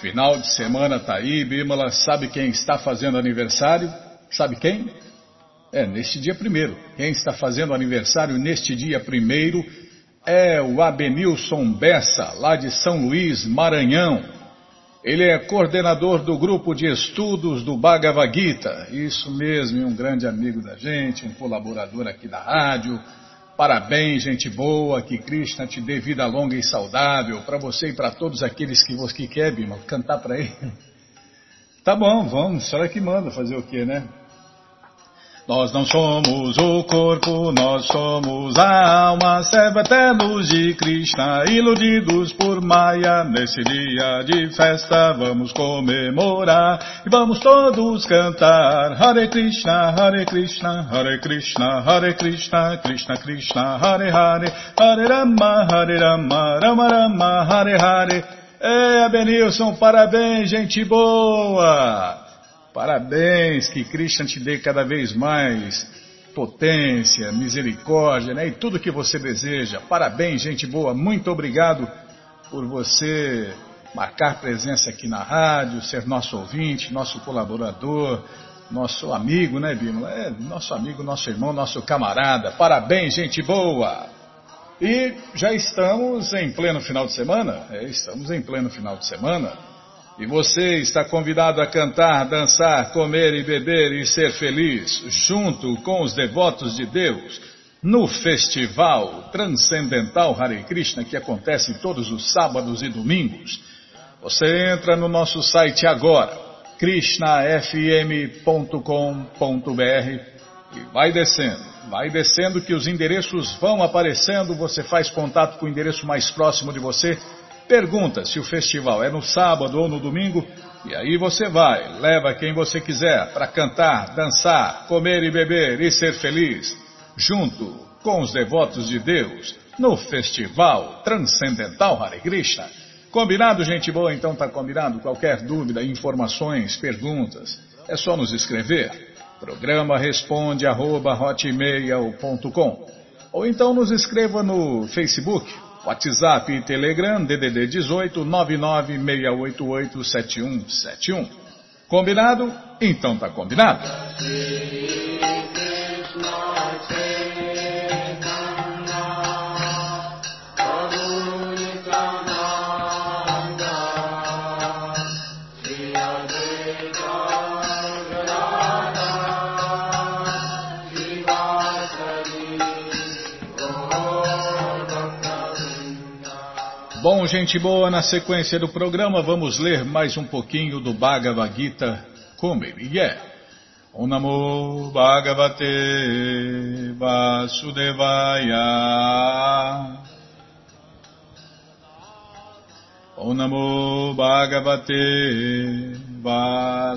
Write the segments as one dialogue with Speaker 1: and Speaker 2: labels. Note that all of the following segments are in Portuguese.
Speaker 1: Final de semana tá aí, Bimala. Sabe quem está fazendo aniversário? Sabe quem? É, neste dia primeiro. Quem está fazendo aniversário neste dia primeiro é o Abenilson Bessa, lá de São Luís, Maranhão. Ele é coordenador do grupo de estudos do Bhagavad Gita. Isso mesmo, um grande amigo da gente, um colaborador aqui da rádio Parabéns, gente boa, que Krishna te dê vida longa e saudável para você e para todos aqueles que você quer, Bima, cantar para ele. Tá bom, vamos, será que manda fazer o quê, né? Nós não somos o corpo, nós somos a alma, serva eternos de Krishna, iludidos por Maya. Nesse dia de festa vamos comemorar e vamos todos cantar Hare Krishna, Hare Krishna, Hare Krishna, Hare Krishna, Krishna Krishna, Hare Hare, Hare Rama, Hare Rama, Rama Rama, Hare Hare. É, Benilson, parabéns, gente boa! Parabéns, que Krishna te dê cada vez mais potência, misericórdia, né? E tudo que você deseja. Parabéns, gente boa. Muito obrigado por você marcar presença aqui na rádio, ser nosso ouvinte, nosso colaborador, nosso amigo, né, Bima? É, nosso amigo, nosso irmão, nosso camarada. Parabéns, gente boa! E já estamos em pleno final de semana? É, estamos em pleno final de semana. E você está convidado a cantar, dançar, comer e beber e ser feliz, junto com os devotos de Deus, no Festival Transcendental Hare Krishna, que acontece todos os sábados e domingos. Você entra no nosso site agora, krishnafm.com.br e vai descendo, vai descendo que os endereços vão aparecendo, você faz contato com o endereço mais próximo de você Pergunta se o festival é no sábado ou no domingo, e aí você vai, leva quem você quiser para cantar, dançar, comer e beber e ser feliz, junto com os devotos de Deus, no Festival Transcendental Hare Krishna. Combinado, gente boa? Então tá combinado? Qualquer dúvida, informações, perguntas, é só nos escrever. Programa responde arroba, ou então nos escreva no Facebook WhatsApp e Telegram DDD 18 996887171. Combinado? Então tá combinado. Gente boa, na sequência do programa vamos ler mais um pouquinho do Bhagavad Gita como ele é. Om Namo Bhagavate Vasudevaya Om Namo Bhagavate Vasudevaya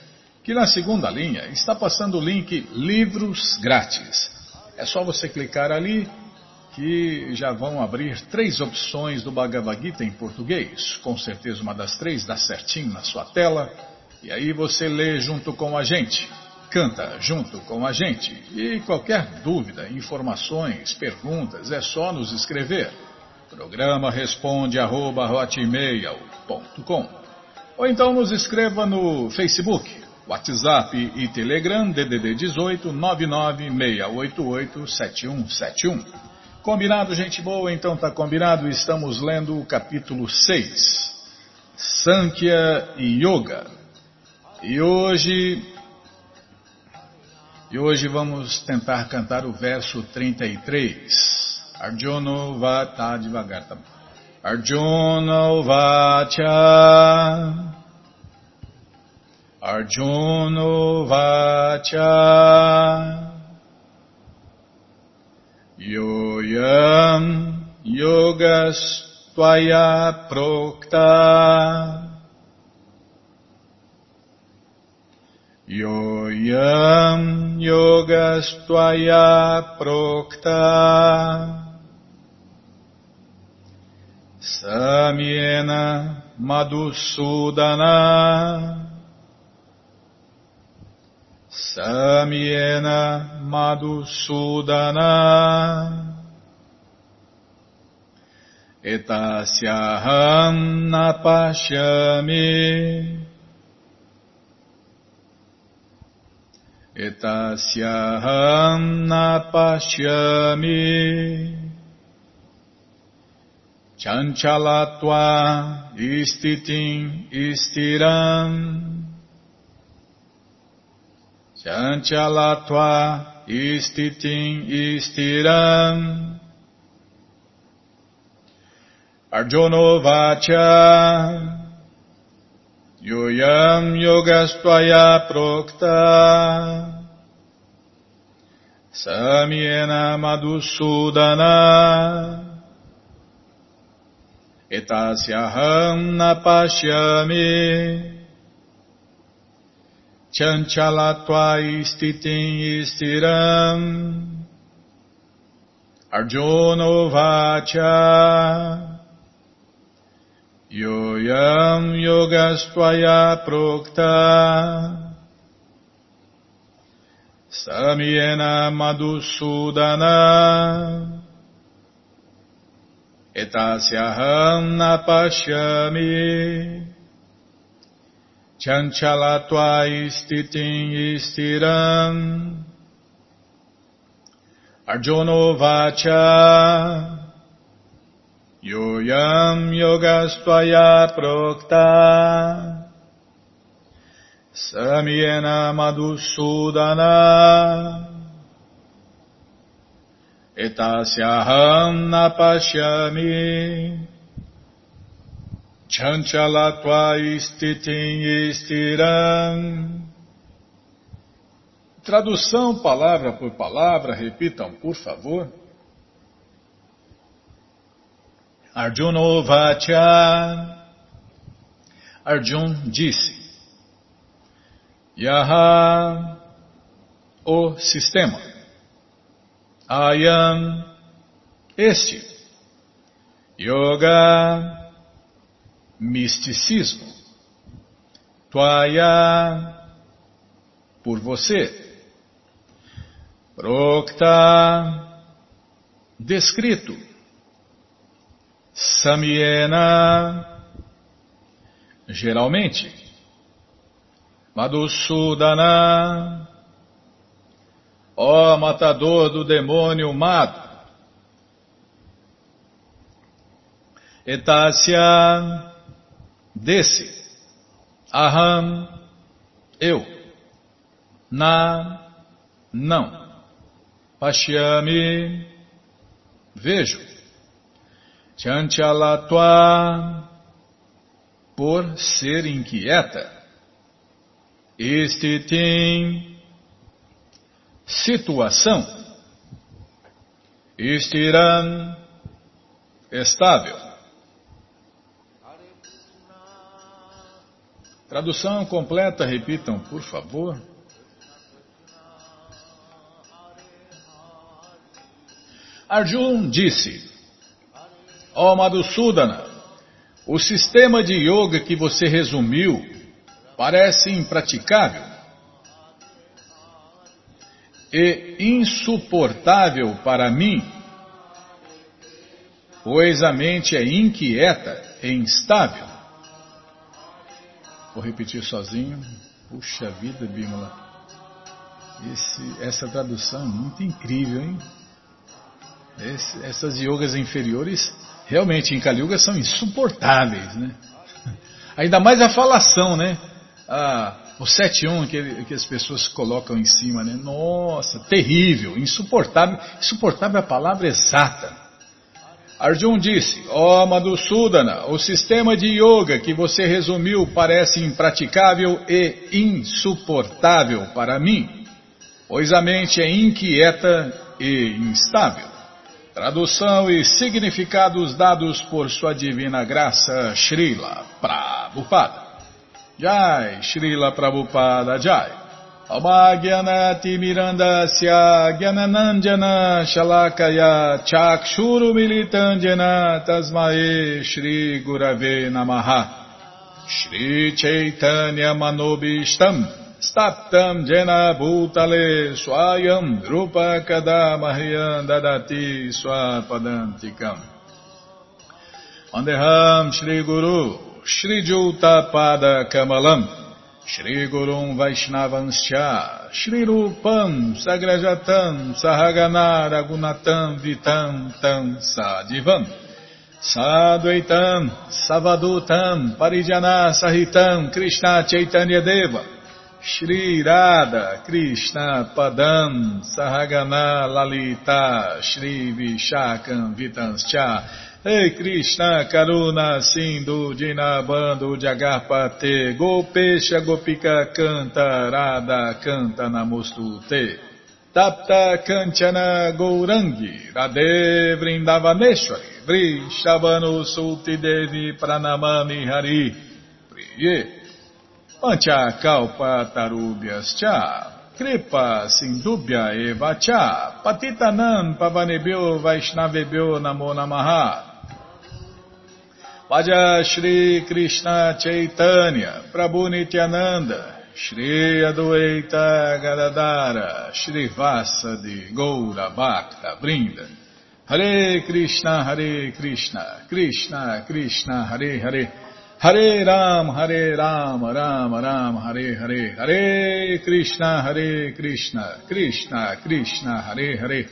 Speaker 1: que na segunda linha está passando o link Livros Grátis. É só você clicar ali que já vão abrir três opções do Bhagavad Gita em português. Com certeza uma das três dá certinho na sua tela. E aí você lê junto com a gente, canta junto com a gente. E qualquer dúvida, informações, perguntas, é só nos escrever. Programa responde arroba, Ou então nos escreva no Facebook WhatsApp e Telegram DDD 18 996887171. Combinado, gente boa? Então tá combinado. Estamos lendo o capítulo 6, Sankhya Yoga. E hoje e hoje vamos tentar cantar o verso 33. Arjuna Vata, devagar, tá? Arjuna Vacha Arjuno Vacha. Yoyam Yogas Tvaya Prokta. Yoyam Yogas Tvaya Prokta. Samyena Madhusudana Samyena Madhusudana. Etasyaham Napashyami. Etasyaham Napashyami. Chanchalatva istitim istiram Chanchalatva istitim istiram Arjono vacha Yoyam yogastvaya prokta. Samyena madhusudana. Etasyaham napashyami chanchalatva istitim istiram arjuno vacha. Yoyam yogastvaya prokta. Samyena madhusudana. Etasyaham napashyami chanchalatva istitim istiram arjuno vacha. Yoyam yogastvaya prokta. Samyena madhusudana. Etasyaham napashyami chanchalatva istitim istiram Tradução palavra por palavra, repitam, por favor. Arjuna Vacha Arjun disse Yaha o sistema Ayam, este. Yoga, misticismo. Tvaya, por você. Prokta, descrito. Samyena, geralmente. Madhusudana, ó matador do demônio mato. Etácia, desse. Aham, eu. Na, não. Pashyami, vejo. Chanchalatva, por ser inquieta. Estitim, situação. Estiram, estável. Tradução completa, repitam, por favor. Arjun disse, ó oh Madhusudana, o sistema de yoga que você resumiu parece impraticável e insuportável para mim, pois a mente é inquieta e instável. Vou repetir sozinho. Puxa vida, Bímola. Esse, essa tradução é muito incrível, hein? Esse, essas yogas inferiores realmente em Kali Yuga são insuportáveis, né? Ainda mais a falação, né? Ah, o 7-1 que, que as pessoas colocam em cima, né? Nossa, terrível, insuportável. Insuportável é a palavra exata. Arjun disse, ó oh, Madhusudana, o sistema de yoga que você resumiu parece impraticável e insuportável para mim, pois a mente é inquieta e instável. Tradução e significados dados por sua divina graça, Srila Prabhupada. Jai, Srila Prabhupada Jai. Gyananandjana Shalakaya Chakshuru Militandjana Tasmae Shri Gurave Namaha. Shri Chaitanya Manobishtam Staptam Jena Bhutale Swayam Rupa Kadamahyam Dadati Swapadantikam. Vandeham Shri Gurum Vaishnavanscha, Shri Rupam Sagrajatam Sahagana Ragunatam Vitam Tam Sadivam Sadvaitam Savadutam Parijana Sahitam Krishna Chaitanya Deva Shri Radha Krishna Padam Sahagana Lalita Shri Vishakam Vitanscha Ei Krishna Karuna Sindhu Dinabando Jagarpate Gopesha Gopika Canta Radha Canta Namostute Tapta Kanchana Gourangi Radhe Vrindavaneshwari Vrishabhanu Sulti Devi Pranamami Hari Priye Pancha Kalpa Tarubhyas Cha Kripa Sindubhya Eva Cha Patitanam Pavanebhyo Vaishnavebhyo Namo Namaha Vaja Shri Krishna Chaitanya, Prabhu Nityananda, Shri Adueita Gadadara, Shri Vasadi Goura Bhakta Brinda. Hare Krishna, Hare Krishna, Krishna Krishna, Hare Hare. Hare Ram, Hare Ram, Ram Ram, Hare Hare. Hare Krishna, Hare Krishna, Krishna Krishna, Hare Hare.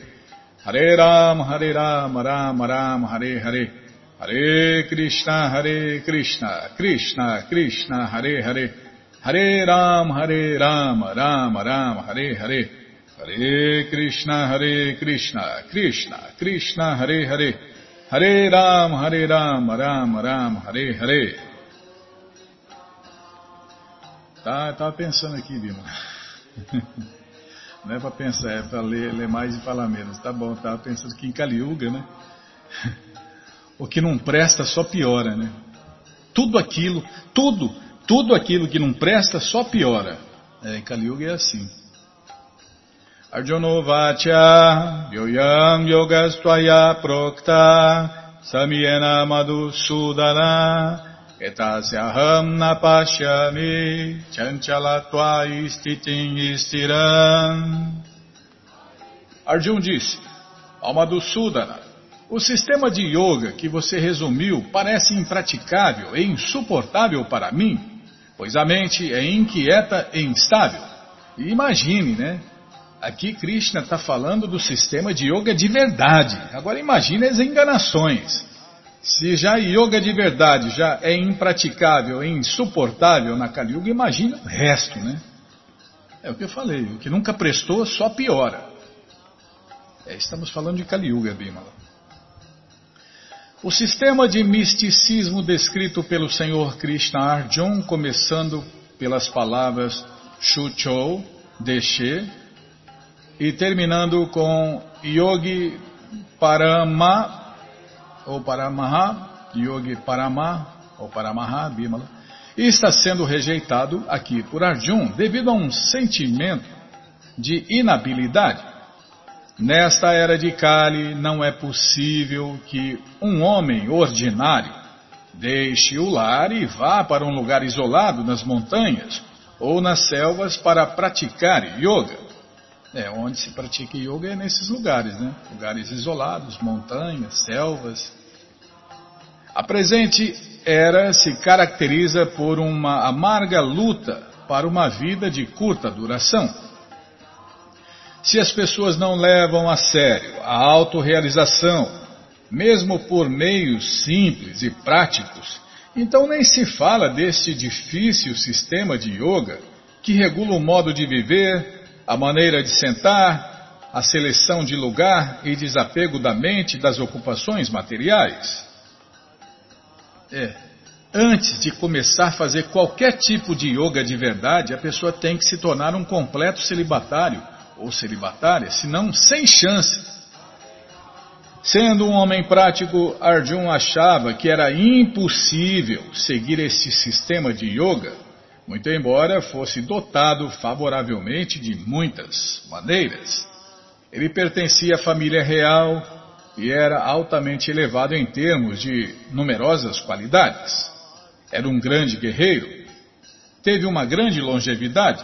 Speaker 1: Hare Ram, Hare Ram, Ram Ram, Hare Hare. Hare Krishna, Hare Krishna, Krishna Krishna, Hare Hare, Hare Ram, Hare Ram, Ram Ram, Hare Hare, Hare Krishna, Hare Krishna, Krishna Krishna, Hare Hare, Hare Ram, Hare Ram, Ram Ram, Hare Hare. Tá, tava pensando aqui, Bima. Não é para pensar, é para ler, ler mais e falar menos. Tá bom, tava pensando aqui em Kali Yuga, né? o que não presta só piora, né? Tudo aquilo, tudo, tudo aquilo que não presta só piora. É, em Kali Yuga é assim. Arjunovacha yoyam yogastwaya prokta samyena madhusudana etasyaham napashyami chanchalatva istitim istiram. Arjun disse, alma do Sudana, o sistema de yoga que você resumiu parece impraticável e insuportável para mim, pois a mente é inquieta e instável. Imagine, né? Aqui Krishna está falando do sistema de yoga de verdade. Agora imagine as enganações. Se já yoga de verdade já é impraticável e insuportável na Kali Yuga, imagine o resto, né? É o que eu falei, o que nunca prestou só piora. É, estamos falando de Kali Yuga, Bimala. O sistema de misticismo descrito pelo Senhor Krishna Arjun, começando pelas palavras Shucho, Deshe, e terminando com Yogi Parama, ou Paramaha, Yogi Parama, ou Paramaha, Bimala, está sendo rejeitado aqui por Arjun devido a um sentimento de inabilidade Nesta era de Kali, não é possível que um homem ordinário deixe o lar e vá para um lugar isolado nas montanhas ou nas selvas para praticar yoga. É, onde se pratica yoga é nesses lugares, né? Lugares isolados, montanhas, selvas. A presente era se caracteriza por uma amarga luta para uma vida de curta duração. Se as pessoas não levam a sério a autorrealização, mesmo por meios simples e práticos, então nem se fala deste difícil sistema de yoga que regula o modo de viver, a maneira de sentar, a seleção de lugar e desapego da mente das ocupações materiais. É, antes de começar a fazer qualquer tipo de yoga de verdade, a pessoa tem que se tornar um completo celibatário ou celibatária, senão sem chance. Sendo um homem prático, Arjun achava que era impossível seguir esse sistema de yoga, muito embora fosse dotado favoravelmente de muitas maneiras. Ele pertencia à família real e era altamente elevado em termos de numerosas qualidades. Era um grande guerreiro, teve uma grande longevidade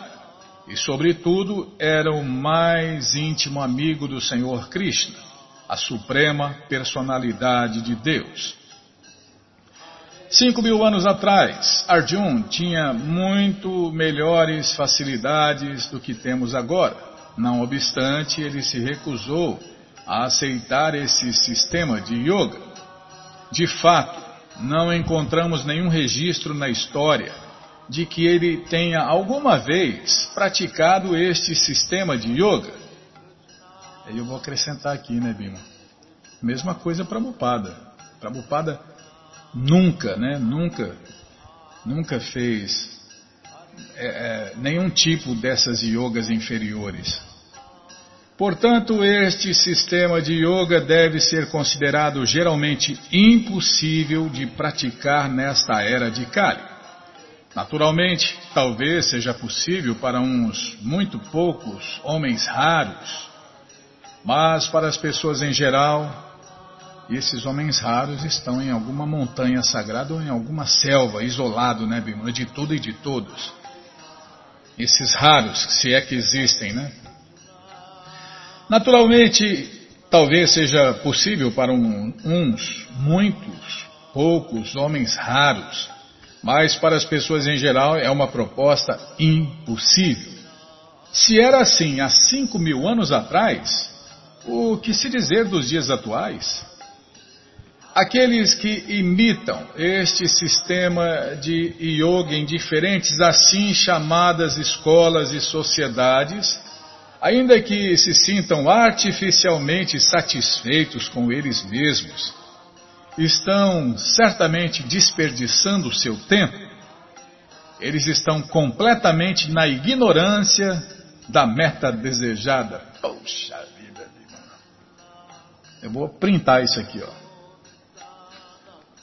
Speaker 1: e, sobretudo, era o mais íntimo amigo do Senhor Krishna a suprema personalidade de Deus. Cinco mil anos atrás, Arjun tinha muito melhores facilidades do que temos agora. Não obstante, ele se recusou a aceitar esse sistema de yoga. De fato, não encontramos nenhum registro na história de que ele tenha alguma vez praticado este sistema de yoga. Aí eu vou acrescentar aqui, né, Bima? Mesma coisa para Prabhupada. Prabhupada nunca, né, nunca, nunca fez é, é, nenhum tipo dessas yogas inferiores. Portanto, este sistema de yoga deve ser considerado geralmente impossível de praticar nesta era de Kali. Naturalmente, talvez seja possível para uns muito poucos homens raros mas para as pessoas em geral, esses homens raros estão em alguma montanha sagrada ou em alguma selva, isolado, né, Bimala, de tudo e de todos. Esses raros, se é que existem, né? Naturalmente, talvez seja possível para um, uns, muitos, poucos homens raros, mas para as pessoas em geral é uma proposta impossível. Se era assim há cinco mil anos atrás, o que se dizer dos dias atuais? Aqueles que imitam este sistema de yoga em diferentes assim chamadas escolas e sociedades, ainda que se sintam artificialmente satisfeitos com eles mesmos, estão certamente desperdiçando o seu tempo. Eles estão completamente na ignorância da meta desejada. Poxa eu vou printar isso aqui, ó.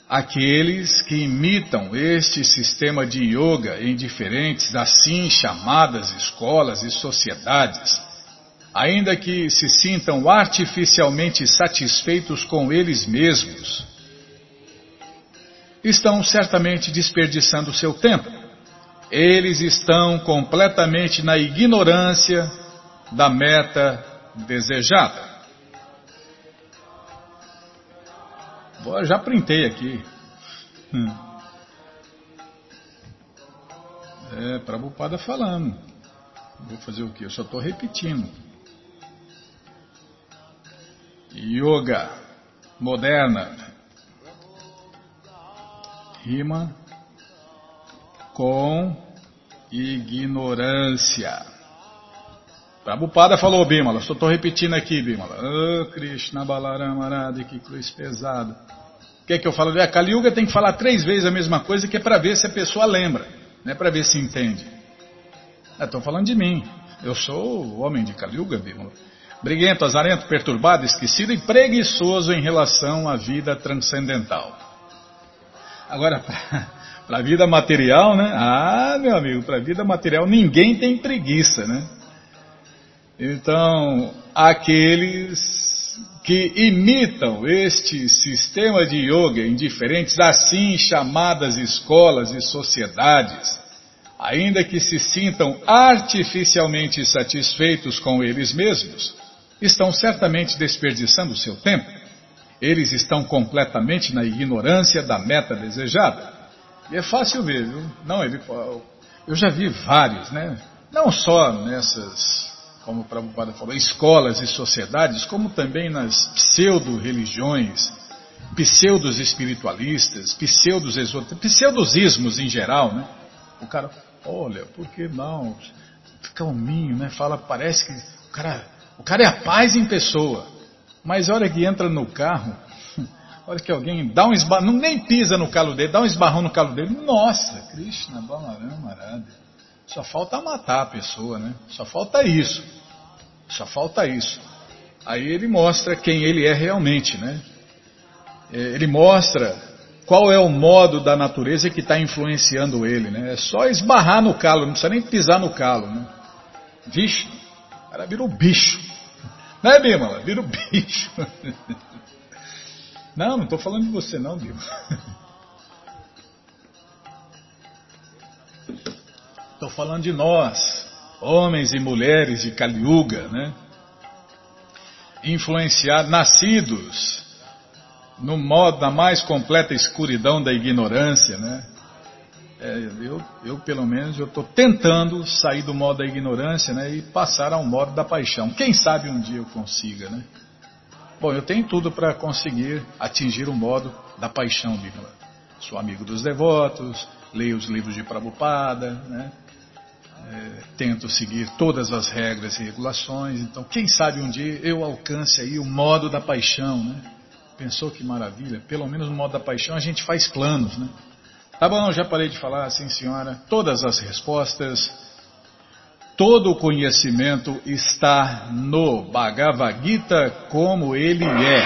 Speaker 1: Aqueles que imitam este sistema de yoga em diferentes assim chamadas escolas e sociedades, ainda que se sintam artificialmente satisfeitos com eles mesmos, estão certamente desperdiçando seu tempo. Eles estão completamente na ignorância da meta desejada. Já printei aqui. Hum. É, Prabhupada falando. Vou fazer o quê? Eu só estou repetindo. Yoga moderna. Rima com ignorância. Prabhupada falou, Bimala, só estou repetindo aqui, Bimala. Oh, Krishna Balaramarada, que cruz pesada. Quer que eu fale? A Kali Yuga tem que falar três vezes a mesma coisa, que é para ver se a pessoa lembra, não é para ver se entende. Estou ah, falando de mim. Eu sou o homem de Kali Yuga, Bimala. Briguento, azarento, perturbado, esquecido e preguiçoso em relação à vida transcendental. Agora, para a vida material, né? Ah, meu amigo, para a vida material ninguém tem preguiça, né? Então, aqueles que imitam este sistema de yoga em diferentes assim chamadas escolas e sociedades, ainda que se sintam artificialmente satisfeitos com eles mesmos, estão certamente desperdiçando seu tempo. Eles estão completamente na ignorância da meta desejada. E é fácil ver, viu? Não, ele, eu já vi vários, né? Não só nessas como o Prabhupada falou, escolas e sociedades, como também nas pseudo-religiões, pseudos espiritualistas, pseudos pseudosismos em geral, né? O cara, olha, por que não? Calminho, né? Fala, parece que o cara, o cara é a paz em pessoa. Mas a hora que entra no carro, a hora que alguém dá um esbarrão, nem pisa no calo dele, dá um esbarrão no calo dele, nossa, Krishna, Balaram, Marada. Só falta matar a pessoa, né? Só falta isso. Só falta isso. Aí ele mostra quem ele é realmente, né? É, ele mostra qual é o modo da natureza que está influenciando ele, né? É só esbarrar no calo, não precisa nem pisar no calo, né? Vixe, o cara vira bicho. Né, Bímola? Vira um bicho. Não, não estou falando de você não, Bímola. Estou falando de nós, homens e mulheres de Kaliuga, né? Influenciados, nascidos no modo da mais completa escuridão da ignorância, né? É, eu, eu, pelo menos, eu estou tentando sair do modo da ignorância né, e passar ao modo da paixão. Quem sabe um dia eu consiga, né? Bom, eu tenho tudo para conseguir atingir o modo da paixão, Bíblia. Sou amigo dos devotos, leio os livros de Prabhupada, né? É, tento seguir todas as regras e regulações. Então, quem sabe um dia eu alcance aí o modo da paixão, né? Pensou que maravilha? Pelo menos no modo da paixão a gente faz planos, né? Tá bom, já parei de falar, sim senhora. Todas as respostas, todo o conhecimento está no Bhagavad Gita como ele é.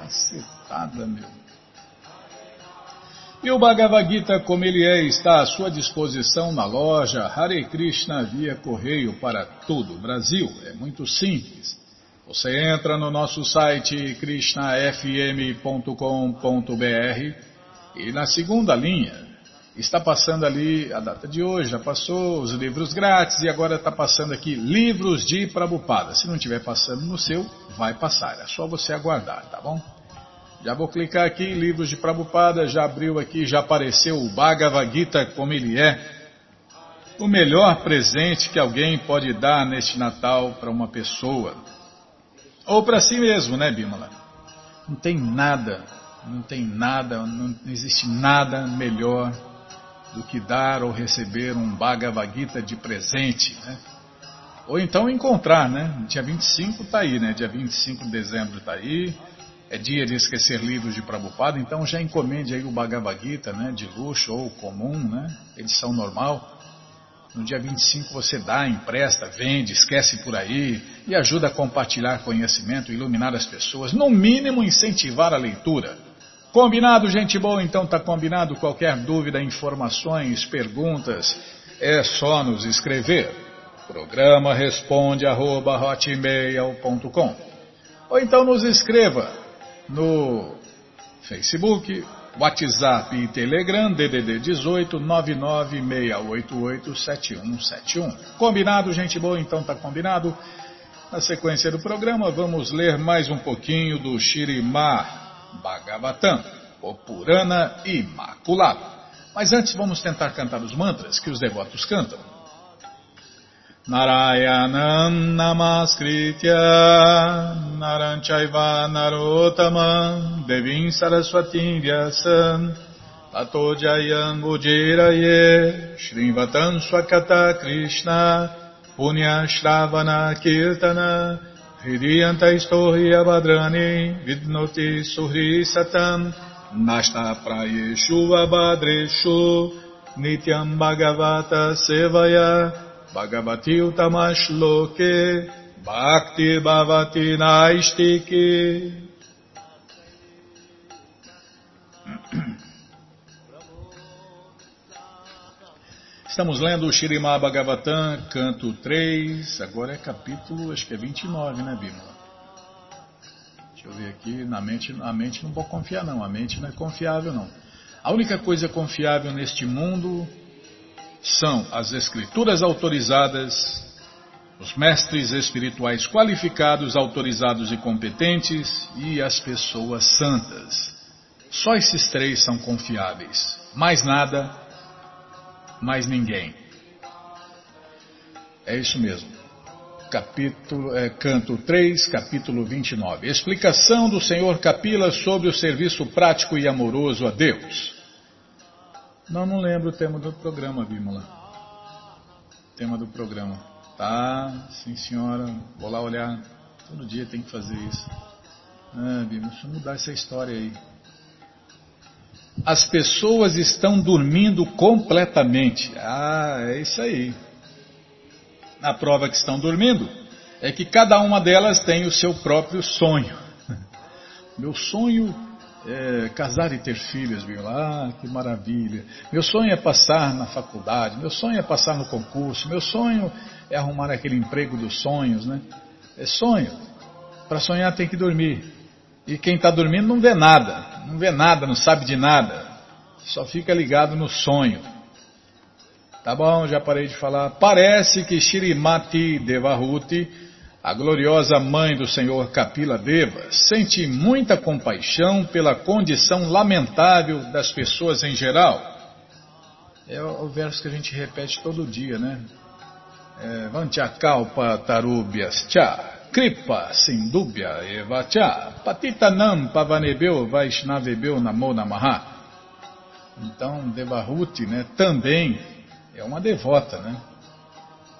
Speaker 1: Cacetada, meu. E o Bhagavad Gita, como ele é, está à sua disposição na loja Hare Krishna via correio para todo o Brasil. É muito simples. Você entra no nosso site krishnafm.com.br e na segunda linha está passando ali a data de hoje, já passou os livros grátis e agora está passando aqui livros de Prabupada. Se não estiver passando no seu, vai passar. É só você aguardar, tá bom? Já vou clicar aqui, livros de Prabupada, já abriu aqui, já apareceu o Bhagavad Gita como ele é. O melhor presente que alguém pode dar neste Natal para uma pessoa. Ou para si mesmo, né, Bímola? Não tem nada, não tem nada, não existe nada melhor do que dar ou receber um Bhagavad Gita de presente, né? Ou então encontrar, né? Dia 25 está aí, né? Dia 25 de dezembro está aí. É dia de esquecer livros de Prabhupada, então já encomende aí o Bhagavad Gita, né? De luxo ou comum, né? Edição normal. No dia 25 você dá, empresta, vende, esquece por aí e ajuda a compartilhar conhecimento, iluminar as pessoas, no mínimo incentivar a leitura. Combinado, gente boa? Então tá combinado. Qualquer dúvida, informações, perguntas, é só nos escrever. Programa responde arroba, Ou então nos escreva no Facebook, WhatsApp e Telegram, DDD 18 996887171. Combinado, gente boa? Então tá combinado. Na sequência do programa, vamos ler mais um pouquinho do Shirimar Bhagavatam, o Purana Imaculado. Mas antes vamos tentar cantar os mantras que os devotos cantam. Narayanam Namaskritya Naranchaiva Narotamam Devim Saraswatim Vyasam Tato Jayam Ujiraye Shrivatam Swakata Krishna Punya Shravana Kirtana Hridiyanta Istohi Abhadrani Vidnoti Suhri Satam Nashta Prayeshu Abhadreshu Nityam Bhagavata Sevaya Bhagavati Utamashloke Bhakti Bhavati Naistike. Estamos lendo o Shirimá Bhagavatam, canto 3, agora é capítulo, acho que é 29, né, Bímola? Deixa eu ver aqui, na mente, a mente não vou confiar não, a mente não é confiável não. A única coisa confiável neste mundo são as escrituras autorizadas, os mestres espirituais qualificados, autorizados e competentes e as pessoas santas. Só esses três são confiáveis. Mais nada, mais ninguém. É isso mesmo. Capítulo, é, canto 3, capítulo 29. Explicação do Senhor Capila sobre o serviço prático e amoroso a Deus. Não, não lembro o tema do programa, Bímola. Tema do programa. Tá, sim senhora, vou lá olhar. Todo dia tem que fazer isso. Ah, Bímola, deixa eu mudar essa história aí. As pessoas estão dormindo completamente. Ah, é isso aí. a prova que estão dormindo é que cada uma delas tem o seu próprio sonho. Meu sonho é casar e ter filhos, viu? Ah, que maravilha. Meu sonho é passar na faculdade, meu sonho é passar no concurso, meu sonho é arrumar aquele emprego dos sonhos, né? É sonho. Para sonhar tem que dormir. E quem está dormindo não vê nada, não vê nada, não sabe de nada. Só fica ligado no sonho. Tá bom, já parei de falar. Parece que Shirimati Devahuti, a gloriosa mãe do Senhor Kapila Deva, sente muita compaixão pela condição lamentável das pessoas em geral. É o verso que a gente repete todo dia, né? É, Vanchakalpa Tarubhyas Cha, Kripa Sindubhya Evacha, Patitanam Pavanebeu Vaishnavebeu Namo Namaha. Então, Devahuti, né, também é uma devota, né?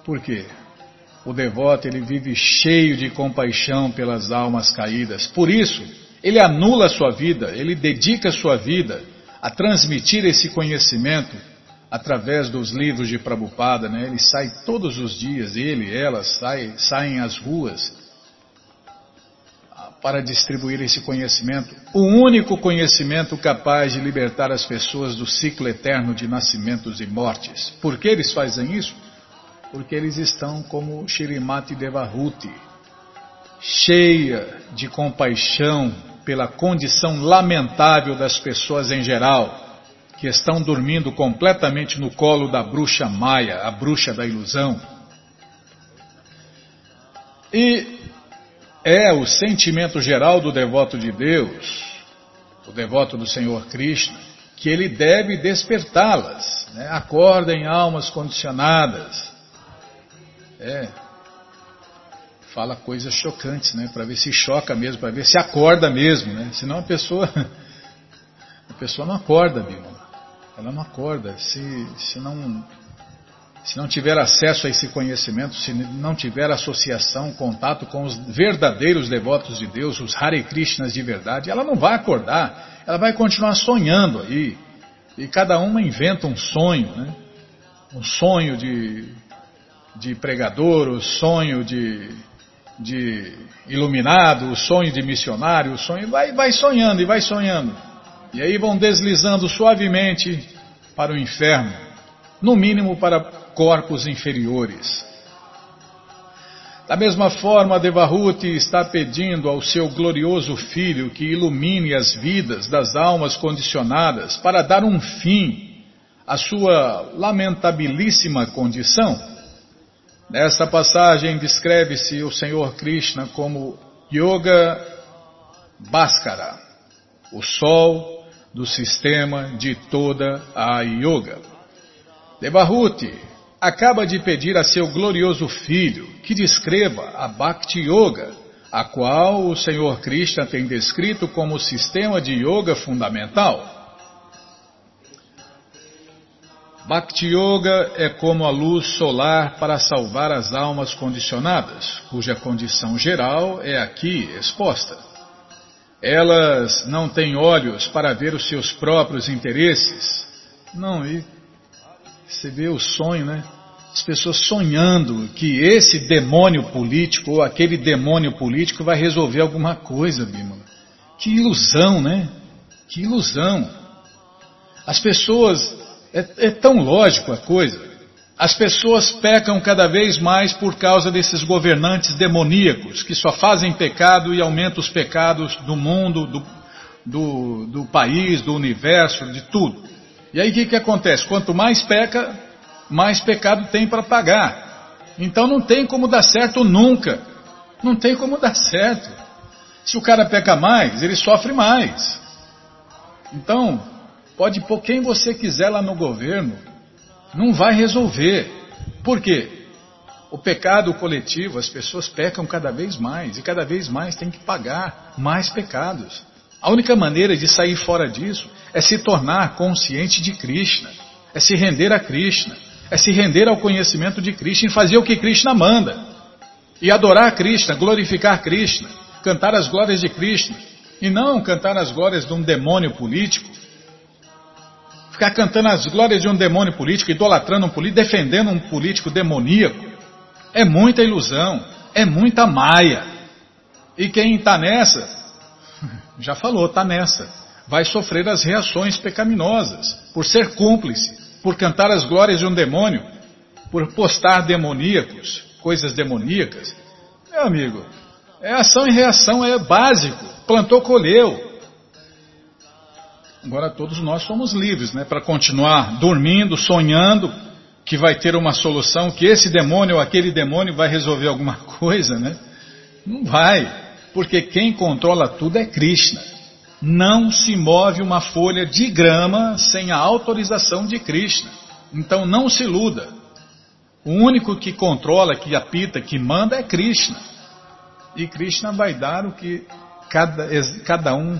Speaker 1: Por quê? O devoto ele vive cheio de compaixão pelas almas caídas. Por isso, ele anula a sua vida, ele dedica a sua vida a transmitir esse conhecimento através dos livros de Prabhupada, né? Ele sai todos os dias, ele, ela, sai, saem às ruas para distribuir esse conhecimento, o único conhecimento capaz de libertar as pessoas do ciclo eterno de nascimentos e mortes. Por que eles fazem isso? Porque eles estão como Shirimati Devahuti, cheia de compaixão pela condição lamentável das pessoas em geral, que estão dormindo completamente no colo da bruxa Maia, a bruxa da ilusão. E é o sentimento geral do devoto de Deus, o devoto do Senhor Krishna, que ele deve despertá-las. Né? Acordem almas condicionadas. É. Fala coisas chocantes, né? Para ver se choca mesmo, para ver se acorda mesmo, né? Senão a pessoa, a pessoa não acorda, Bíblia. Ela não acorda. Se, se não se não tiver acesso a esse conhecimento, se não tiver associação, contato com os verdadeiros devotos de Deus, os Hare Krishnas de verdade, ela não vai acordar, ela vai continuar sonhando aí. E cada uma inventa um sonho, né? Um sonho de, de pregador, o sonho de, de iluminado, o sonho de missionário, o sonho, vai, vai sonhando e vai sonhando. E aí vão deslizando suavemente para o inferno, no mínimo para corpos inferiores. Da mesma forma, Devahuti está pedindo ao seu glorioso filho que ilumine as vidas das almas condicionadas para dar um fim à sua lamentabilíssima condição. Nesta passagem descreve-se o Senhor Krishna como Yoga Bhaskara, o sol do sistema de toda a yoga. Devahuti acaba de pedir a seu glorioso filho que descreva a Bhakti Yoga, a qual o Senhor Krishna tem descrito como o sistema de yoga fundamental. Bhakti Yoga é como a luz solar para salvar as almas condicionadas, cuja condição geral é aqui exposta. Elas não têm olhos para ver os seus próprios interesses. Não, e você vê o sonho, né? As pessoas sonhando que esse demônio político ou aquele demônio político vai resolver alguma coisa, Bímola. Que ilusão, né? Que ilusão. As pessoas. É, é tão lógico a coisa. As pessoas pecam cada vez mais por causa desses governantes demoníacos que só fazem pecado e aumentam os pecados do mundo, do, do, do país, do universo, de tudo. E aí o que, que acontece? Quanto mais peca, mais pecado tem para pagar. Então não tem como dar certo nunca. Não tem como dar certo. Se o cara peca mais, ele sofre mais. Então, pode pôr quem você quiser lá no governo, não vai resolver. Por quê? O pecado coletivo, as pessoas pecam cada vez mais e cada vez mais tem que pagar mais pecados. A única maneira de sair fora disso é se tornar consciente de Krishna, é se render a Krishna, é se render ao conhecimento de Krishna e fazer o que Krishna manda. E adorar Krishna, glorificar Krishna, cantar as glórias de Krishna. E não cantar as glórias de um demônio político. Ficar cantando as glórias de um demônio político, idolatrando um político, defendendo um político demoníaco. É muita ilusão, é muita maia. E quem está nessa, já falou, está nessa, vai sofrer as reações pecaminosas, por ser cúmplice, por cantar as glórias de um demônio, por postar demoníacos, coisas demoníacas. Meu amigo, é ação e reação, é básico. Plantou, colheu. Agora todos nós somos livres, né? Para continuar dormindo, sonhando que vai ter uma solução, que esse demônio ou aquele demônio vai resolver alguma coisa, né? Não vai, porque quem controla tudo é Krishna. Não se move uma folha de grama sem a autorização de Krishna. Então não se iluda. O único que controla, que apita, que manda é Krishna. E Krishna vai dar o que cada, cada um,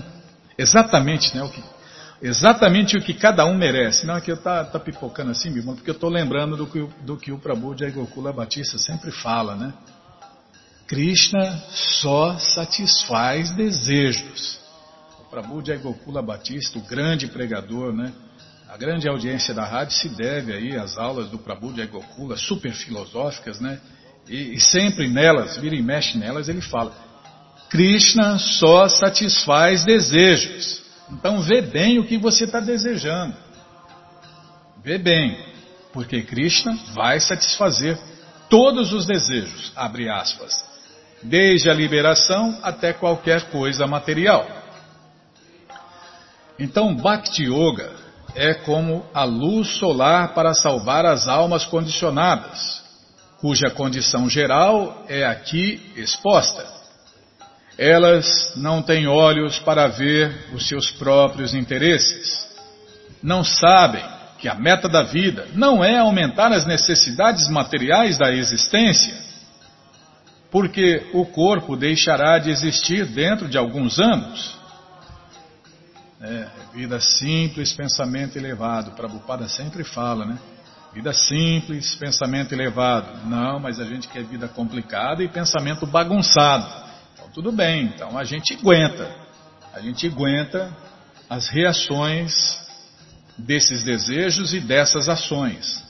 Speaker 1: exatamente, né, o que exatamente o que cada um merece. Não, aqui está tá pipocando assim, meu irmão, porque eu estou lembrando do que, do que o Prabhu de Gokula Batista sempre fala, né? Krishna só satisfaz desejos. O Prabhu de Gokula Batista, o grande pregador, né? A grande audiência da rádio se deve aí às aulas do Prabhu de Gokula, super filosóficas, né? E, e sempre nelas, vira e mexe nelas, ele fala: Krishna só satisfaz desejos. Então vê bem o que você está desejando. Vê bem, porque Krishna vai satisfazer todos os desejos, abre aspas, desde a liberação até qualquer coisa material. Então Bhakti Yoga é como a luz solar para salvar as almas condicionadas, cuja condição geral é aqui exposta. Elas não têm olhos para ver os seus próprios interesses. Não sabem que a meta da vida não é aumentar as necessidades materiais da existência, porque o corpo deixará de existir dentro de alguns anos. É, vida simples, pensamento elevado. Prabhupada sempre fala, né? Vida simples, pensamento elevado. Não, mas a gente quer vida complicada e pensamento bagunçado. Tudo bem, então a gente aguenta. A gente aguenta as reações desses desejos e dessas ações.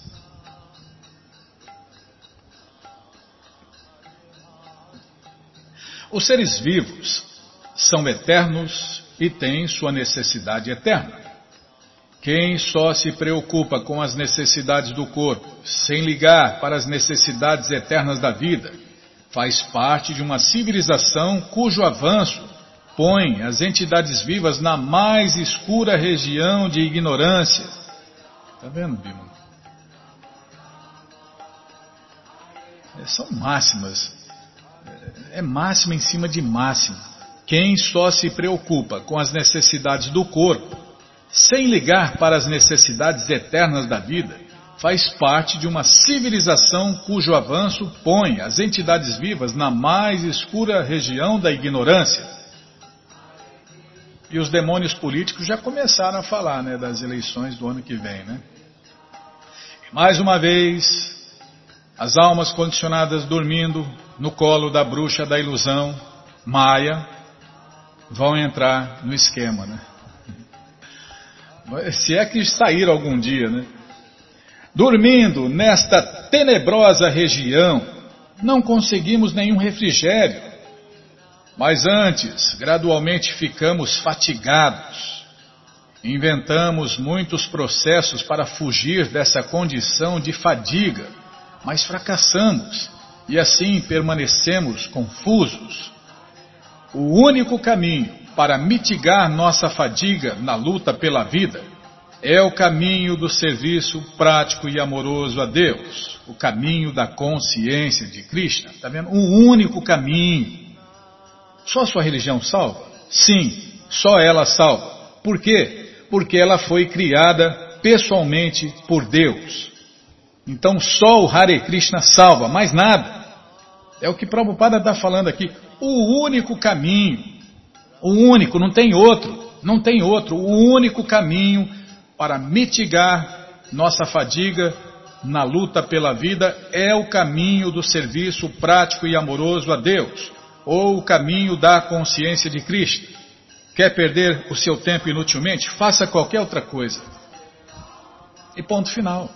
Speaker 1: Os seres vivos são eternos e têm sua necessidade eterna. Quem só se preocupa com as necessidades do corpo, sem ligar para as necessidades eternas da vida, faz parte de uma civilização cujo avanço põe as entidades vivas na mais escura região de ignorância. Está vendo, Bima? É, são máximas. É, é máxima em cima de máxima. Quem só se preocupa com as necessidades do corpo, sem ligar para as necessidades eternas da vida, faz parte de uma civilização cujo avanço põe as entidades vivas na mais escura região da ignorância. E os demônios políticos já começaram a falar né, das eleições do ano que vem. Né? E mais uma vez, as almas condicionadas dormindo no colo da bruxa da ilusão, Maia, vão entrar no esquema. Né? Se é que saíram algum dia, né? Dormindo nesta tenebrosa região, não conseguimos nenhum refrigério. Mas antes, gradualmente ficamos fatigados. Inventamos muitos processos para fugir dessa condição de fadiga, mas fracassamos e assim permanecemos confusos. O único caminho para mitigar nossa fadiga na luta pela vida é o caminho do serviço prático e amoroso a Deus, o caminho da consciência de Krishna. Está vendo? O único caminho. Só sua religião salva? Sim, só ela salva. Por quê? Porque ela foi criada pessoalmente por Deus. Então só o Hare Krishna salva, mais nada. É o que Prabhupada está falando aqui. O único caminho. O único, não tem outro. Não tem outro. O único caminho para mitigar nossa fadiga na luta pela vida é o caminho do serviço prático e amoroso a Deus, ou o caminho da consciência de Cristo. Quer perder o seu tempo inutilmente? Faça qualquer outra coisa. E ponto final.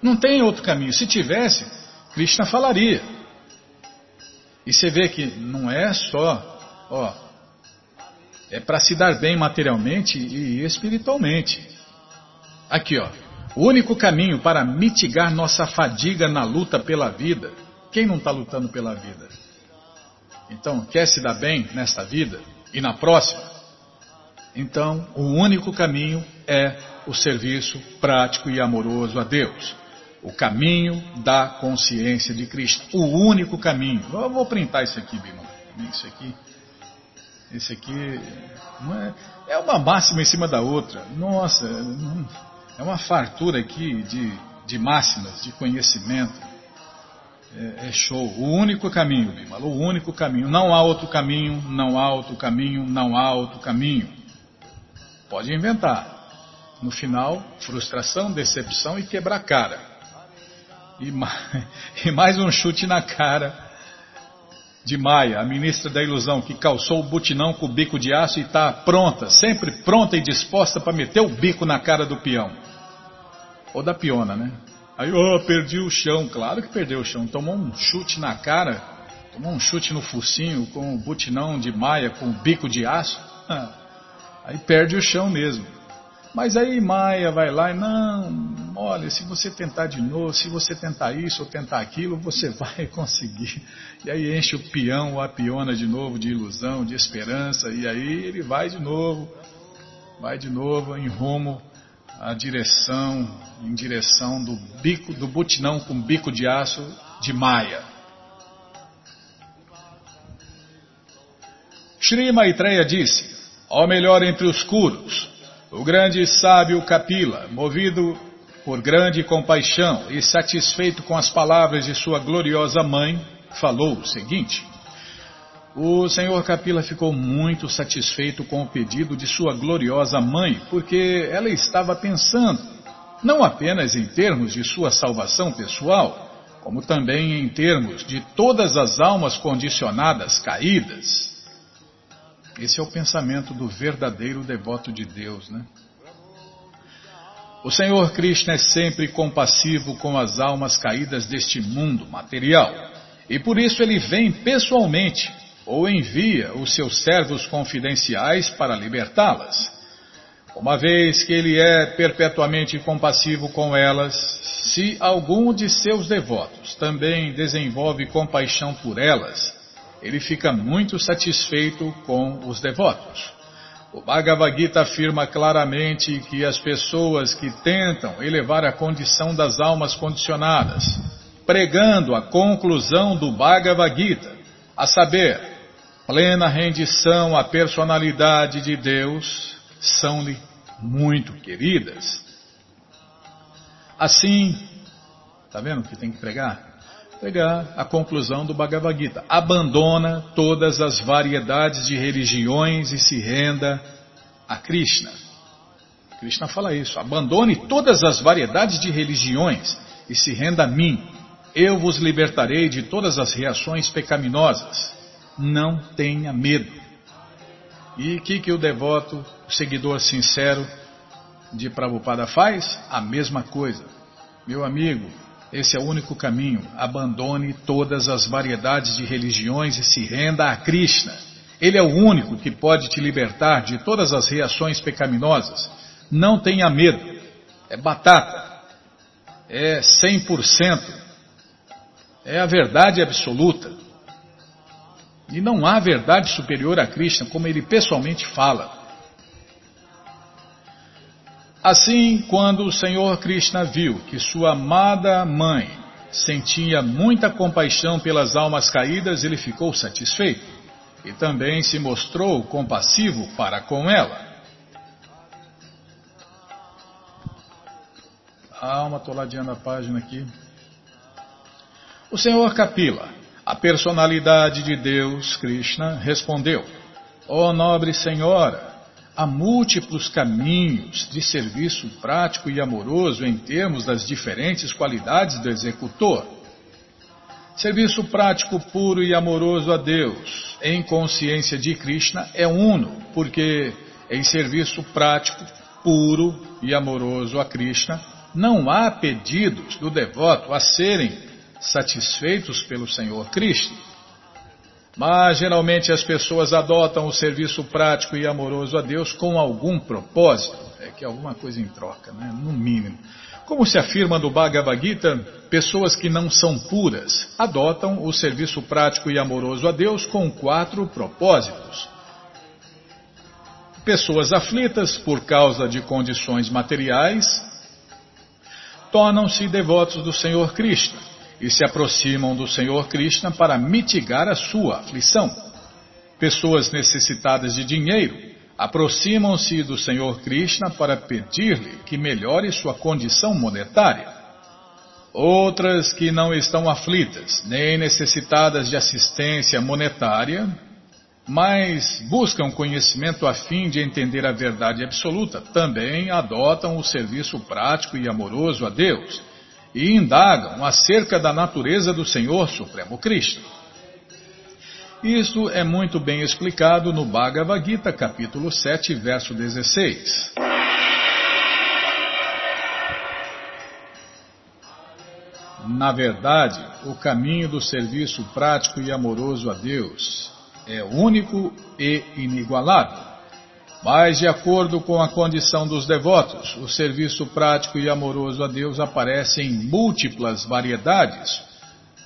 Speaker 1: Não tem outro caminho. Se tivesse, Krishna falaria. E você vê que não é só, ó, é para se dar bem materialmente e espiritualmente. Aqui, ó, o único caminho para mitigar nossa fadiga na luta pela vida. Quem não está lutando pela vida? Então, quer se dar bem nesta vida e na próxima? Então, o único caminho é o serviço prático e amoroso a Deus. O caminho da consciência de Cristo. O único caminho. Eu vou printar isso aqui, Bima. Isso aqui. Esse aqui é, é, uma máxima em cima da outra. Nossa, é uma fartura aqui de, de máximas, de conhecimento. É, é show. O único caminho, Bima. O único caminho. Não há outro caminho, não há outro caminho, não há outro caminho. Pode inventar. No final, frustração, decepção e quebrar cara. E mais, e mais um chute na cara de Maia, a ministra da ilusão, que calçou o butinão com o bico de aço e está pronta, sempre pronta e disposta para meter o bico na cara do peão. Ou da piona, né? Aí, oh, perdi o chão. Claro que perdeu o chão. Tomou um chute na cara, tomou um chute no focinho com o butinão de Maia, com o bico de aço. Aí perde o chão mesmo. Mas aí Maia vai lá e não, olha, se você tentar de novo, se você tentar isso ou tentar aquilo, você vai conseguir. E aí enche o peão ou a piona de novo de ilusão, de esperança, e aí ele vai de novo, vai de novo em rumo à direção, em direção do bico, do butinão com bico de aço de Maia. Shri Maitreya disse, ao melhor entre os curos, o grande sábio Kapila, movido por grande compaixão e satisfeito com as palavras de sua gloriosa mãe, falou o seguinte: O senhor Kapila ficou muito satisfeito com o pedido de sua gloriosa mãe, porque ela estava pensando, não apenas em termos de sua salvação pessoal, como também em termos de todas as almas condicionadas caídas esse é o pensamento do verdadeiro devoto de Deus, né? O Senhor Krishna é sempre compassivo com as almas caídas deste mundo material, e por isso ele vem pessoalmente ou envia os seus servos confidenciais para libertá-las. Uma vez que ele é perpetuamente compassivo com elas, se algum de seus devotos também desenvolve compaixão por elas, ele fica muito satisfeito com os devotos. O Bhagavad Gita afirma claramente que as pessoas que tentam elevar a condição das almas condicionadas, pregando a conclusão do Bhagavad Gita, a saber, plena rendição à personalidade de Deus, são-lhe muito queridas. Assim, está vendo que tem que pregar? Pegar a conclusão do Bhagavad Gita. Abandona todas as variedades de religiões e se renda a Krishna. Krishna fala isso. Abandone todas as variedades de religiões e se renda a mim. Eu vos libertarei de todas as reações pecaminosas. Não tenha medo. E o que, que o devoto, o seguidor sincero de Prabhupada faz? A mesma coisa. Meu amigo, esse é o único caminho. Abandone todas as variedades de religiões e se renda a Krishna. Ele é o único que pode te libertar de todas as reações pecaminosas. Não tenha medo. É batata. É 100%. É a verdade absoluta. E não há verdade superior a Krishna, como ele pessoalmente fala. Assim, quando o Senhor Krishna viu que sua amada mãe sentia muita compaixão pelas almas caídas, ele ficou satisfeito e também se mostrou compassivo para com ela. Ah, uma toladinha na página aqui. O Senhor Kapila, a personalidade de Deus, Krishna, respondeu: Ó oh, nobre senhora, Há múltiplos caminhos de serviço prático e amoroso em termos das diferentes qualidades do executor. Serviço prático puro e amoroso a Deus, em consciência de Krishna, é uno, porque em serviço prático, puro e amoroso a Krishna, não há pedidos do devoto a serem satisfeitos pelo Senhor Cristo. Mas geralmente as pessoas adotam o serviço prático e amoroso a Deus com algum propósito, é que alguma coisa em troca, né? no mínimo. Como se afirma no Bhagavad Gita, pessoas que não são puras adotam o serviço prático e amoroso a Deus com quatro propósitos. Pessoas aflitas por causa de condições materiais tornam-se devotos do Senhor Krishna e se aproximam do Senhor Krishna para mitigar a sua aflição. Pessoas necessitadas de dinheiro aproximam-se do Senhor Krishna para pedir-lhe que melhore sua condição monetária. Outras que não estão aflitas nem necessitadas de assistência monetária, mas buscam conhecimento a fim de entender a verdade absoluta, também adotam o serviço prático e amoroso a Deus e indagam acerca da natureza do Senhor Supremo Cristo. Isto é muito bem explicado no Bhagavad Gita, capítulo 7, verso 16. Na verdade, o caminho do serviço prático e amoroso a Deus é único e inigualável. Mas, de acordo com a condição dos devotos, o serviço prático e amoroso a Deus aparece em múltiplas variedades,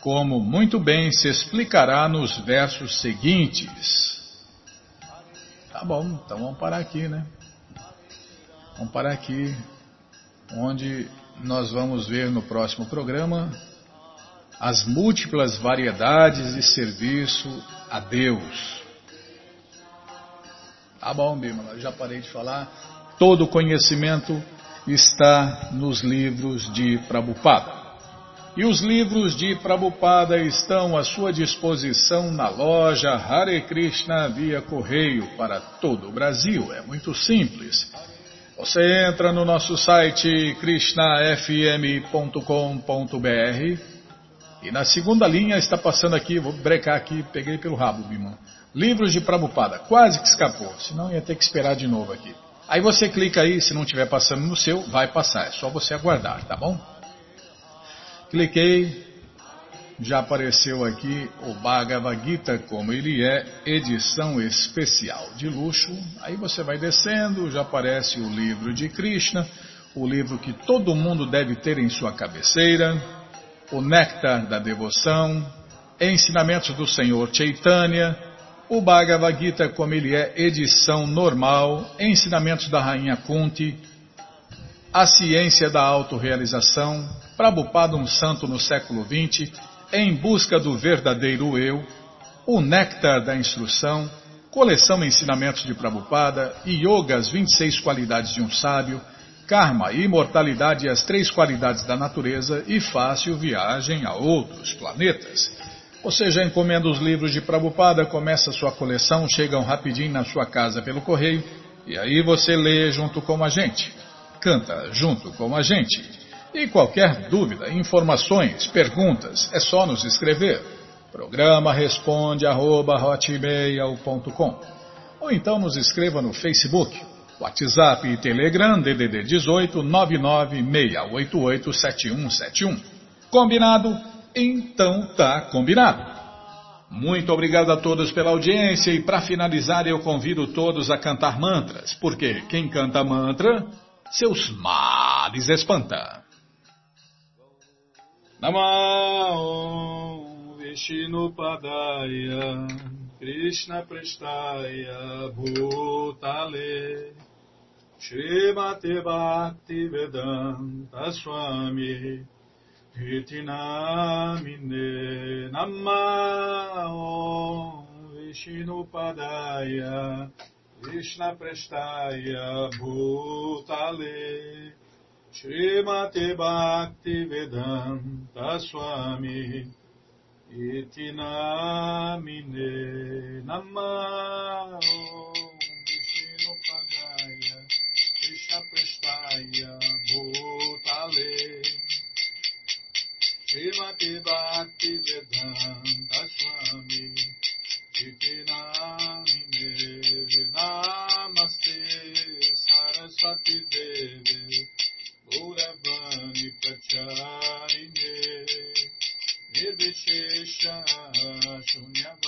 Speaker 1: como muito bem se explicará nos versos seguintes. Tá bom, então vamos parar aqui, né? Vamos parar aqui, onde nós vamos ver no próximo programa as múltiplas variedades de serviço a Deus. Tá bom, Bímola, já parei de falar. Todo conhecimento está nos livros de Prabhupada. E os livros de Prabhupada estão à sua disposição na loja Hare Krishna via correio para todo o Brasil. É muito simples. Você entra no nosso site krishnafm.com.br e na segunda linha está passando aqui, vou brecar aqui, peguei pelo rabo, Bima. Livros de Prabhupada, quase que escapou, senão ia ter que esperar de novo aqui. Aí você clica aí, se não estiver passando no seu, vai passar, é só você aguardar, tá bom? Cliquei, já apareceu aqui o Bhagavad Gita como ele é, edição especial de luxo. Aí você vai descendo, já aparece o livro de Krishna, o livro que todo mundo deve ter em sua cabeceira, o Néctar da Devoção, Ensinamentos do Senhor Chaitanya, o Bhagavad Gita como ele é, edição normal, Ensinamentos da Rainha Kunti, A Ciência da Autorealização, Prabhupada um Santo no século XX, Em Busca do Verdadeiro Eu, o Néctar da Instrução, Coleção Ensinamentos de Prabhupada, Yoga, as 26 Qualidades de um Sábio, Karma, Imortalidade e as Três Qualidades da Natureza e Fácil Viagem a Outros Planetas. Você já encomenda os livros de Prabhupada, começa sua coleção, chegam rapidinho na sua casa pelo correio e aí você lê junto com a gente, canta junto com a gente. E qualquer dúvida, informações, perguntas, é só nos escrever. Programa responde arroba, ou então nos escreva no Facebook, WhatsApp e Telegram DDD 18 996887171. Combinado? Então tá combinado. Muito obrigado a todos pela audiência e para finalizar eu convido todos a cantar mantras, porque quem canta mantra, seus males espanta. Namah Vishnu Padaya Krishna Prestaya Bhutale Srimati Bhakti Vedanta Swami Iti namine namma Vishnu padaya Krishna prestaya bhutale Srimati Bhakti Vedanta Swami Iti namine Srimati Bhakti Vedanta Swami Iti Namine Namaste Saraswati Devi Gauravani Pracharine Nirvishesha Shunyam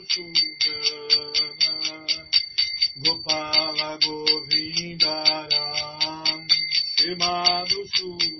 Speaker 1: Gana Gopala Govindaram chamado Sul.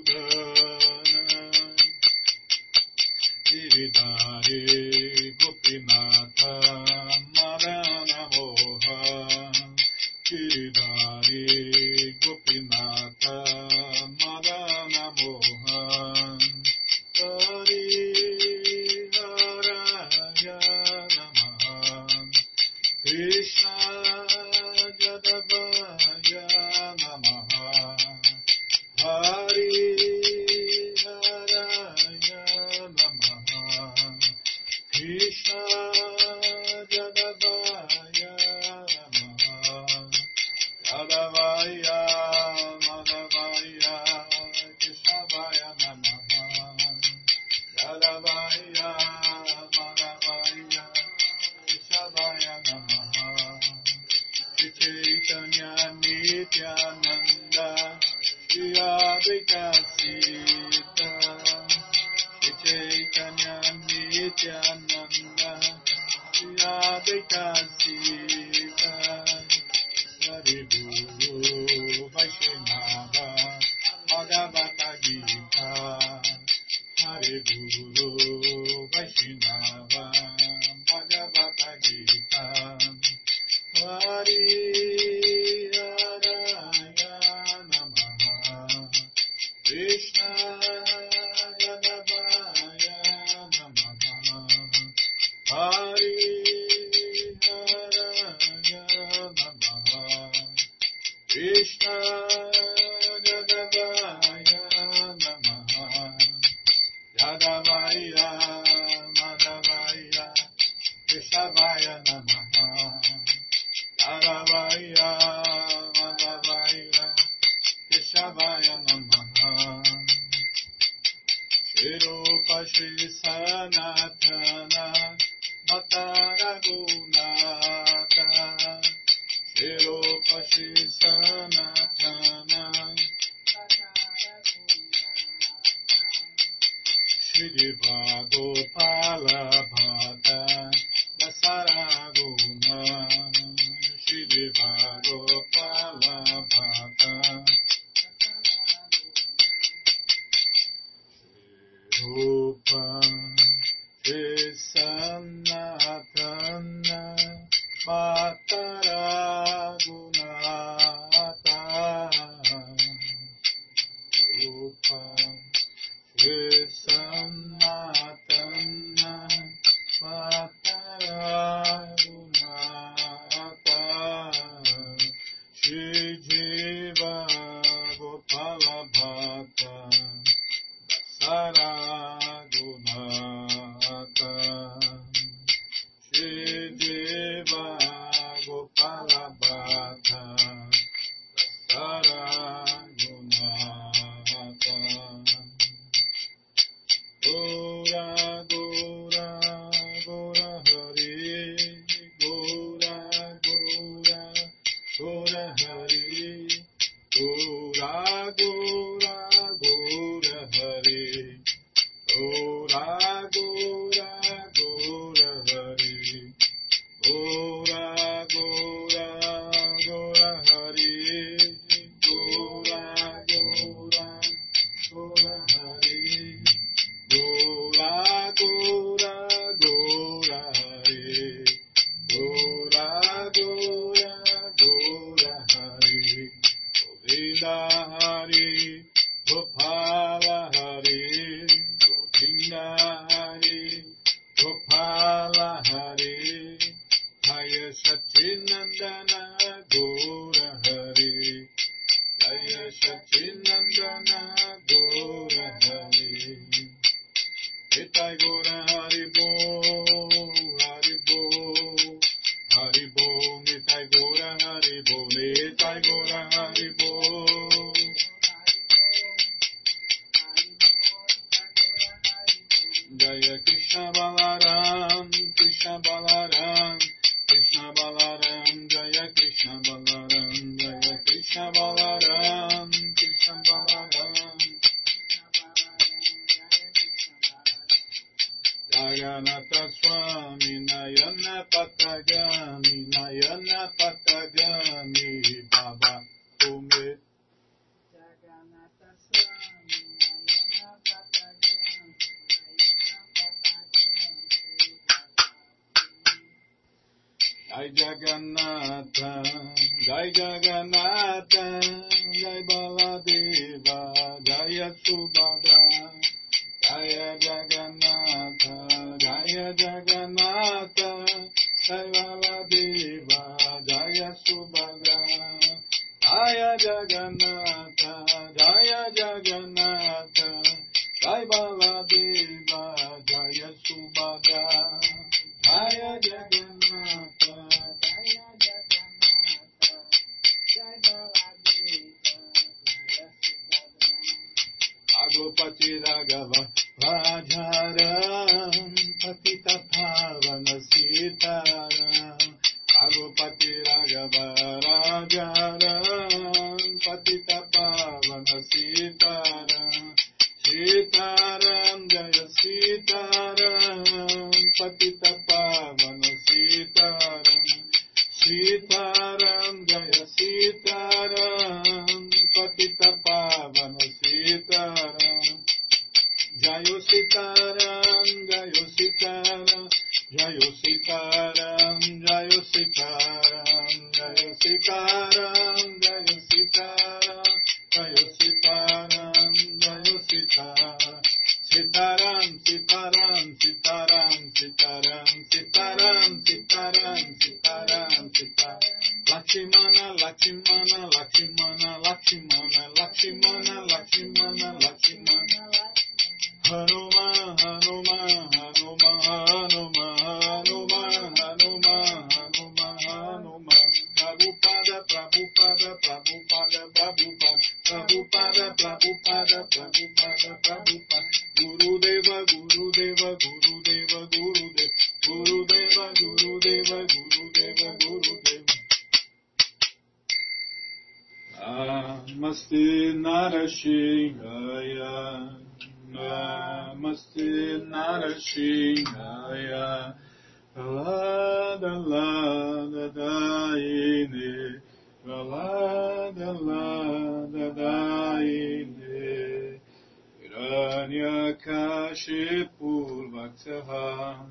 Speaker 1: Vaksaha,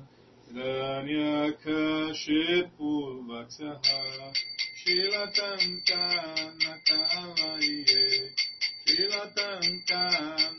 Speaker 1: Danyaka Shepu Vaksaha, Shilatanta Nakavaye, Shilatanta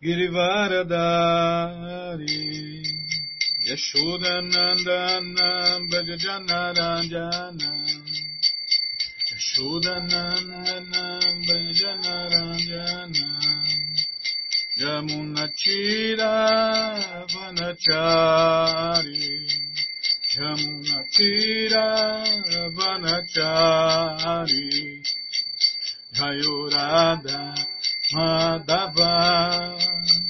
Speaker 1: Girivardhari Yashodanandanam Bhajanaranjanam Yashodanandanam Bhajanaranjanam Yamunachira Vanachari Yamunachira Vanachari Jayurada Madhava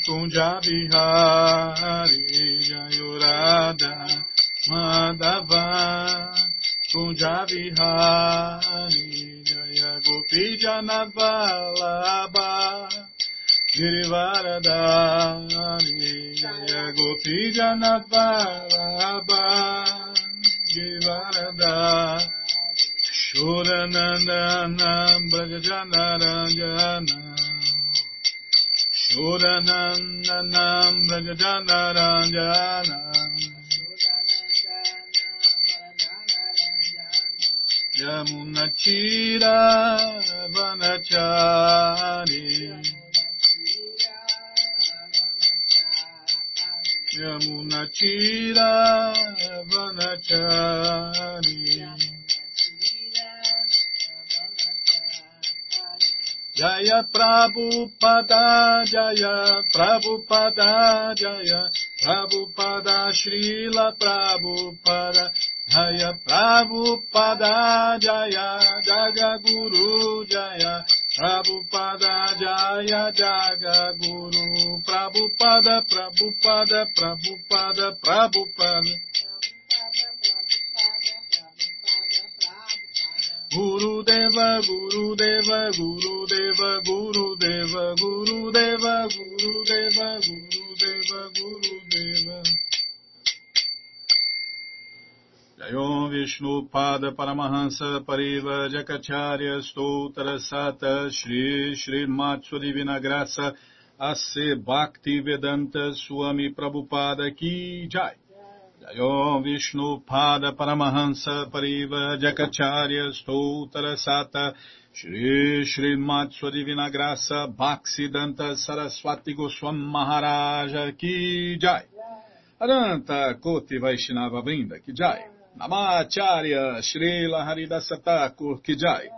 Speaker 1: Kunja Bihari Jayurada Madhava. Kunja Bihari Jayagopi Janavalabha Girivaradani Jayagopi Janavalabha Nandana, Shoranandana Bragajanarangana Shuranandana Brajajanaranjana Yamunachira Vanachari Yamunachira Vanachari Jaya Prabhupada Jaya Prabhupada Jaya Prabhupada Srila Prabhupada Jaya Prabhupada Jaya Guru Jaya Prabhupada Jaya Jaga Guru Prabhupada Prabhupada Prabhupada Prabhupada Guru Deva Guru Deva Guru Deva Guru Deva Jayom Vishnu Pada Paramahansa Pariva Jakacharya Stoutra Sata Shri Shri Matsu Divina Graça A.C. Bhakti Vedanta Swami Prabhupada Ki Jai Vishnu Pada Paramahansa Pariva Jakacharya Stoutra Sata Shri Matsu Divina Graça Bhaktisiddhanta Saraswati Goswam Maharaja Ki Jai. Aranta Koti Vaishnava Brinda Ki Jai. Namacharya Srila Haridasa Thakur Ki Jai.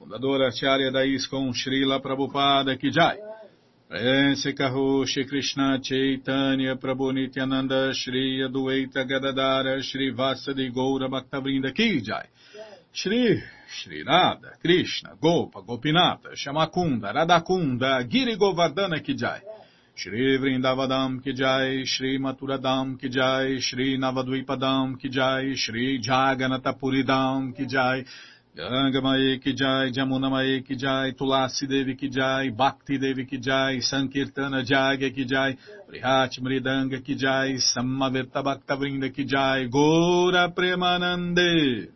Speaker 1: Fundadora Acharya da ISKCON Srila Prabhupada Ki Jai Prense Kaho Shri Krishna Chaitanya Prabhu Nityananda Shri Adueita Gadadara Shri Vasadi Goura Bhaktavrinda Ki Jai. Shri Shri Radha Krishna Gopa Gopinata Shamakunda Radakunda Giri Govardhana Ki Jai. Shri Vrindavadam Ki Jai Shri Maturadam Ki Jai Shri Navadvipadam Ki Jai Shri Jaganatapuridam Ki Jai Gangamaye Ki Jai, Jamunamaye Ki Jai, Tulasi Devi Ki Jai, Bhakti Devi Ki Jai, Sankirtana Jagya Ki Jai, Prihat Mridanga Ki Jai, Sammavirta Bhakta Vrinda Ki Jai, Gora Premanande.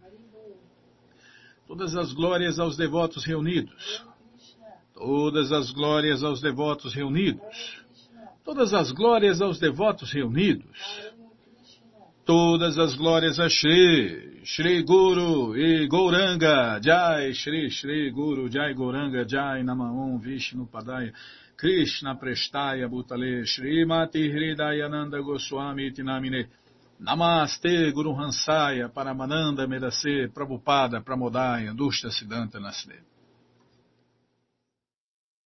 Speaker 1: Todas as glórias aos devotos reunidos. Todas as glórias aos devotos reunidos. Todas as glórias aos devotos reunidos. Todas as glórias a Shri, Shri Guru e Gouranga, Jai, Shri, Shri Guru, Jai Gouranga, Jai Namaon, Vishnu Padaya, Krishna Prestaya Bhutale, Shri Mati Hridayananda Goswami Tinamine, Namaste Guru Hansaya, Paramananda Medase, Prabhupada, Pramodaya, Dushta Siddhanta Nasdeva.